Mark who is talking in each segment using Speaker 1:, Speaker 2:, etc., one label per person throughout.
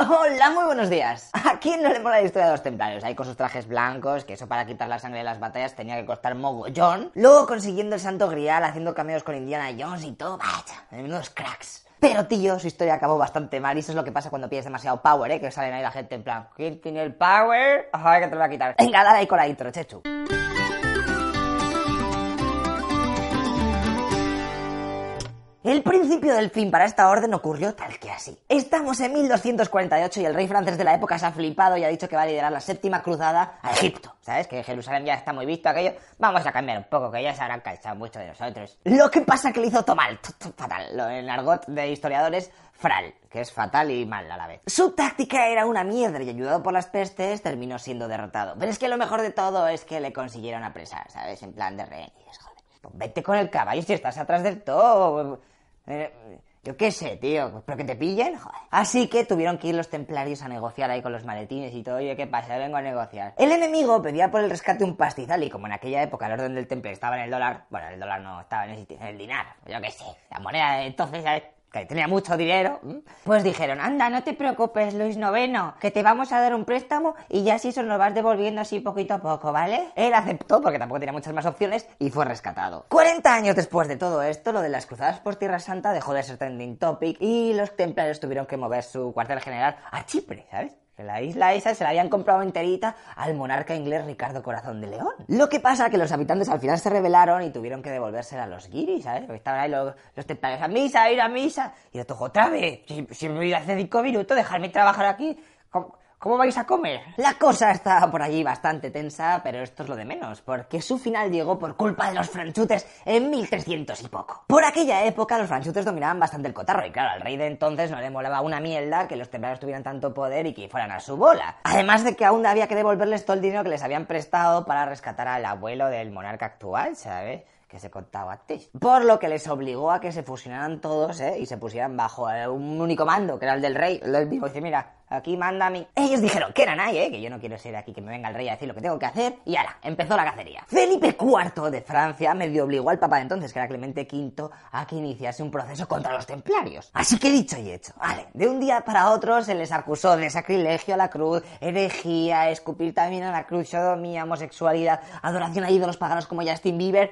Speaker 1: Hola, muy buenos días. ¿A quién no le mola la historia de los templarios? Ahí con sus trajes blancos, que eso para quitar la sangre de las batallas tenía que costar mogollón. Luego consiguiendo el santo grial, haciendo cameos con Indiana Jones y todo. Vaya, menudos cracks. Pero tío, su historia acabó bastante mal y eso es lo que pasa cuando pides demasiado power, ¿eh? Que salen ahí la gente en plan, ¿quién tiene el power? Ay, que te lo voy a quitar. Venga, dale ahí con la intro, chechu. El principio del fin para esta orden ocurrió tal que así. Estamos en 1248 y el rey francés de la época se ha flipado y ha dicho que va a liderar la séptima cruzada a Egipto. ¿Sabes? Que Jerusalén ya está muy visto aquello. Vamos a cambiar un poco, que ya se habrán cansado mucho de nosotros. Lo que pasa que le hizo mal, fatal. Lo en argot de historiadores, fral, que es fatal y mal a la vez. Su táctica era una mierda y ayudado por las pestes terminó siendo derrotado. Pero es que lo mejor de todo es que le consiguieron apresar, ¿sabes? En plan de joder. Pues vete con el caballo si estás atrás del todo. Eh, yo qué sé, tío, pero que te pillen, joder. Así que tuvieron que ir los templarios a negociar ahí con los maletines y todo. Oye, ¿qué pasa? Vengo a negociar. El enemigo pedía por el rescate un pastizal y como en aquella época el orden del temple estaba en el dólar, bueno, el dólar no, estaba en el, dinar, yo qué sé, la moneda de entonces. Que tenía mucho dinero, pues dijeron, anda, no te preocupes, Luis Noveno, que te vamos a dar un préstamo y ya así se nos vas devolviendo así poquito a poco, ¿vale? Él aceptó porque tampoco tenía muchas más opciones y fue rescatado. 40 años después de todo esto, lo de las cruzadas por Tierra Santa dejó de ser trending topic y los templarios tuvieron que mover su cuartel general a Chipre, ¿sabes? La isla esa se la habían comprado enterita al monarca inglés Ricardo Corazón de León. Lo que pasa es que los habitantes al final se rebelaron y tuvieron que devolvérsela a los guiris, ¿sabes? Porque estaban ahí los, los templarios a misa, ir a misa. Y yo toco otra vez. Si, me voy hace cinco minutos, dejarme trabajar aquí. ¿Cómo, ¿Cómo vais a comer? La cosa estaba por allí bastante tensa, pero esto es lo de menos, porque su final llegó por culpa de los franchutes en 1300 y poco. Por aquella época los franchutes dominaban bastante el cotarro y claro, al rey de entonces no le molaba una mierda que los templarios tuvieran tanto poder y que fueran a su bola. Además de que aún había que devolverles todo el dinero que les habían prestado para rescatar al abuelo del monarca actual, ¿sabes? Que se contaba antes. Por lo que les obligó a que se fusionaran todos, ¿eh? Y se pusieran bajo eh, un único mando, que era el del rey. El del mismo dice, mira, aquí manda a mí. Ellos dijeron que eran ahí, ¿eh? Que yo no quiero ser aquí, que me venga el rey a decir lo que tengo que hacer. Y ahora, empezó la cacería. Felipe IV de Francia medio obligó al papa de entonces, que era Clemente V, a que iniciase un proceso contra los templarios. Así que dicho y hecho, vale, de un día para otro se les acusó de sacrilegio a la cruz, herejía, escupir también a la cruz, sodomía, homosexualidad, adoración a ídolos paganos como Justin Bieber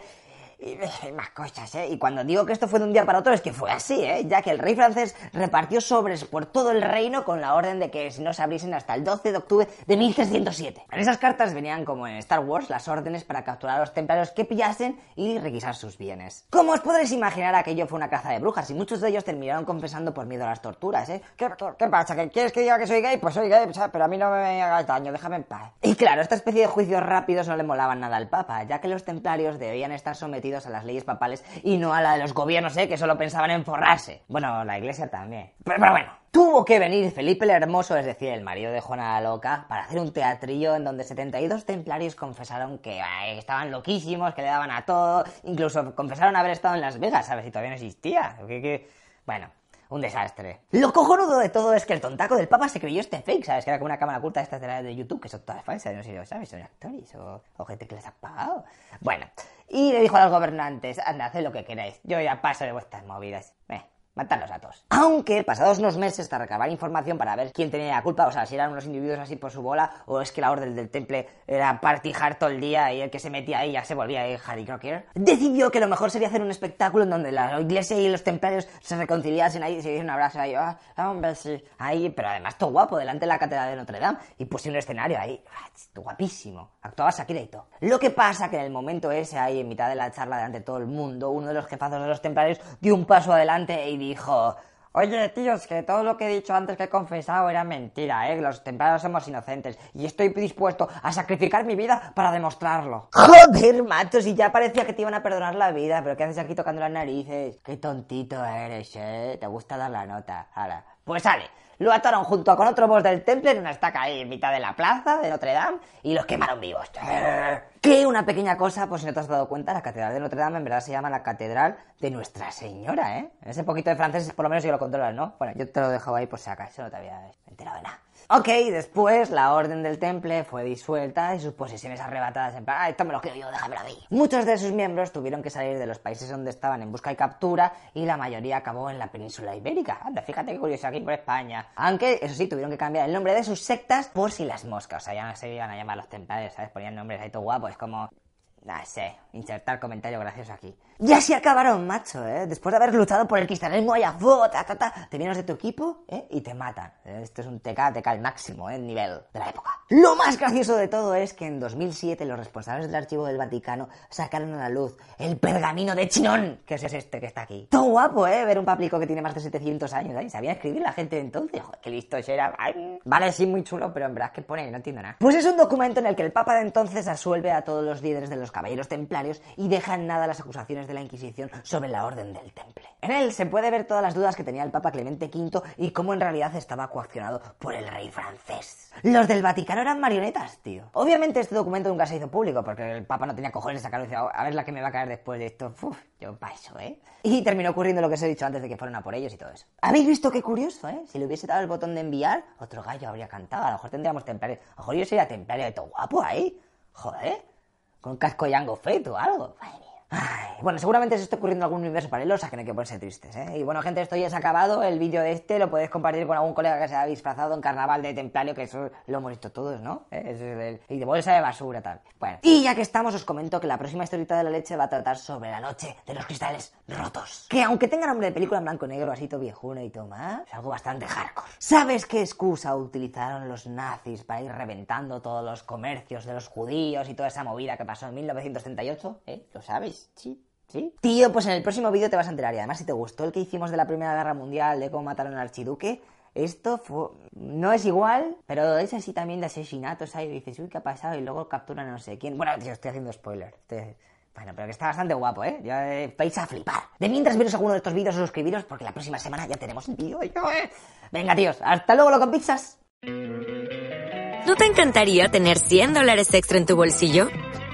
Speaker 1: y más cosas, ¿eh? Y cuando digo que esto fue de un día para otro es que fue así, ¿eh? Ya que el rey francés repartió sobres por todo el reino con la orden de que no se abriesen hasta el 12 de octubre de 1307. En esas cartas venían, como en Star Wars, las órdenes para capturar a los templarios que pillasen y requisar sus bienes. Como os podréis imaginar, aquello fue una caza de brujas y muchos de ellos terminaron confesando por miedo a las torturas, ¿eh? ¿Qué, pasa? ¿Que quieres que diga que soy gay? Pues soy gay, pero a mí no me hagas daño, déjame en paz. Y claro, esta especie de juicios rápidos no le molaban nada al papa, ya que los templarios debían estar sometidos a las leyes papales y no a la de los gobiernos, ¿eh? que solo pensaban en forrarse. Bueno, la iglesia también. Pero, bueno, tuvo que venir Felipe el Hermoso, es decir, el marido de Juana la Loca, para hacer un teatrillo en donde 72 templarios confesaron que estaban loquísimos, que le daban a todo, incluso confesaron haber estado en Las Vegas, ¿sabes? Si todavía no existía. Que... Bueno, un desastre. Lo cojonudo de todo es que el tontaco del Papa se creyó este fake, ¿sabes? Que era como una cámara oculta de estas de, la de YouTube, que son todas falsas, no sé si lo sabes, son actores o, gente que les ha pagado. Bueno, y le dijo a los gobernantes, anda, haced lo que queráis, yo ya paso de vuestras movidas. Matarlos a todos. Aunque pasados unos meses de recabar información para ver quién tenía la culpa, o sea, si eran unos individuos así por su bola, o es que la orden del temple era partijar todo el día y el que se metía ahí ya se volvía ahí Harry Crocker, decidió que lo mejor sería hacer un espectáculo en donde la iglesia y los templarios se reconciliasen ahí, se diesen un abrazo ahí, ah, hombre, sí, ahí, pero además todo guapo, delante de la catedral de Notre Dame, y puse un escenario ahí, ah, guapísimo, actuaba Shakira y todo. Lo que pasa que en el momento ese, ahí en mitad de la charla delante de todo el mundo, uno de los jefazos de los templarios dio un paso adelante y dijo, Oye, tíos, que todo lo que he dicho antes que he confesado era mentira, ¿eh? Los templarios somos inocentes y estoy dispuesto a sacrificar mi vida para demostrarlo. Joder, macho, si ya parecía que te iban a perdonar la vida, pero ¿qué haces aquí tocando las narices? Qué tontito eres, ¿eh? Te gusta dar la nota. Ahora, pues sale. Lo ataron junto con otro boss del temple en una estaca ahí en mitad de la plaza de Notre Dame y los quemaron vivos. Que una pequeña cosa, por si no te has dado cuenta, la Catedral de Notre Dame en verdad se llama la Catedral de Nuestra Señora, ¿eh? Ese poquito de francés por lo menos yo lo controlas, ¿no? Bueno, yo te lo dejo ahí por si acaso, no te había enterado de nada. Ok, después la orden del temple fue disuelta y sus posesiones arrebatadas en plan, ah, esto me lo quiero yo, déjamelo a mí. Muchos de sus miembros tuvieron que salir de los países donde estaban en busca y captura y la mayoría acabó en la península ibérica. Anda, fíjate qué curioso aquí por España. Aunque, eso sí, tuvieron que cambiar el nombre de sus sectas por si las moscas. O sea, ya no se iban a llamar los templarios, ¿sabes? Ponían nombres ahí todo guapos, como... No sé, insertar comentario gracioso aquí. Y así acabaron, macho, ¿eh? Después de haber luchado por el cristianismo allá, ta, ta, ta, te vienes de tu equipo, ¿eh? Y te matan. Esto es un TK, TK al máximo, ¿eh? El nivel de la época. Lo más gracioso de todo es que en 2007 los responsables del archivo del Vaticano sacaron a la luz el pergamino de Chinón, que es este que está aquí. Todo guapo, ¿eh? Ver un paplico que tiene más de 700 años, ¿eh? Sabía escribir la gente de entonces. Joder, qué listo era. vale, sí, muy chulo, pero en verdad que pone, no entiendo nada. Pues es un documento en el que el Papa de entonces asuelve a todos los líderes de los caballeros templarios y deja en nada las acusaciones de la Inquisición sobre la orden del temple. En él se puede ver todas las dudas que tenía el Papa Clemente V y cómo en realidad estaba coaccionado por el rey francés. Los del Vaticano eran marionetas, tío. Obviamente este documento nunca se hizo público porque el Papa no tenía cojones de sacarlo y decía, a ver la que me va a caer después de esto. Uf, yo paso, ¿eh? Y terminó ocurriendo lo que os he dicho antes de que fueran a por ellos y todo eso. ¿Habéis visto qué curioso, eh? Si le hubiese dado el botón de enviar, otro gallo habría cantado. A lo mejor tendríamos templarios. A lo mejor yo sería templario de todo guapo ahí. Joder con casco yango feto o algo. Ay, bueno, seguramente se está ocurriendo algún universo paralelo, o sea que no hay que ponerse tristes, ¿eh? Y bueno, gente, esto ya ha acabado. El vídeo de este lo podéis compartir con algún colega que se ha disfrazado en carnaval de templario, que eso lo hemos visto todos, ¿no? ¿Eh? y de bolsa de basura, tal. Bueno, y ya que estamos, os comento que la próxima historieta de la leche va a tratar sobre la noche de los cristales rotos. Que aunque tenga nombre de película en blanco y negro, así todo viejuno y todo más, es algo bastante hardcore. ¿Sabes qué excusa utilizaron los nazis para ir reventando todos los comercios de los judíos y toda esa movida que pasó en 1938? ¿Eh? ¿Lo sabes? Sí. ¿Sí? Tío, pues en el próximo vídeo te vas a enterar. Y además, si te gustó el que hicimos de la Primera Guerra Mundial, de cómo mataron al archiduque, esto fue... no es igual, pero es así también de asesinatos ahí. Dices, uy, ¿qué ha pasado? Y luego capturan a no sé quién. Bueno, tío, estoy haciendo spoiler. Bueno, pero que está bastante guapo, ¿eh? Ya eh, vais a flipar. De mientras veros alguno de estos vídeos, suscribiros porque la próxima semana ya tenemos un vídeo. ¿eh? Venga, tíos, hasta luego, lo con pizzas.
Speaker 2: ¿No te encantaría tener 100 dólares extra en tu bolsillo?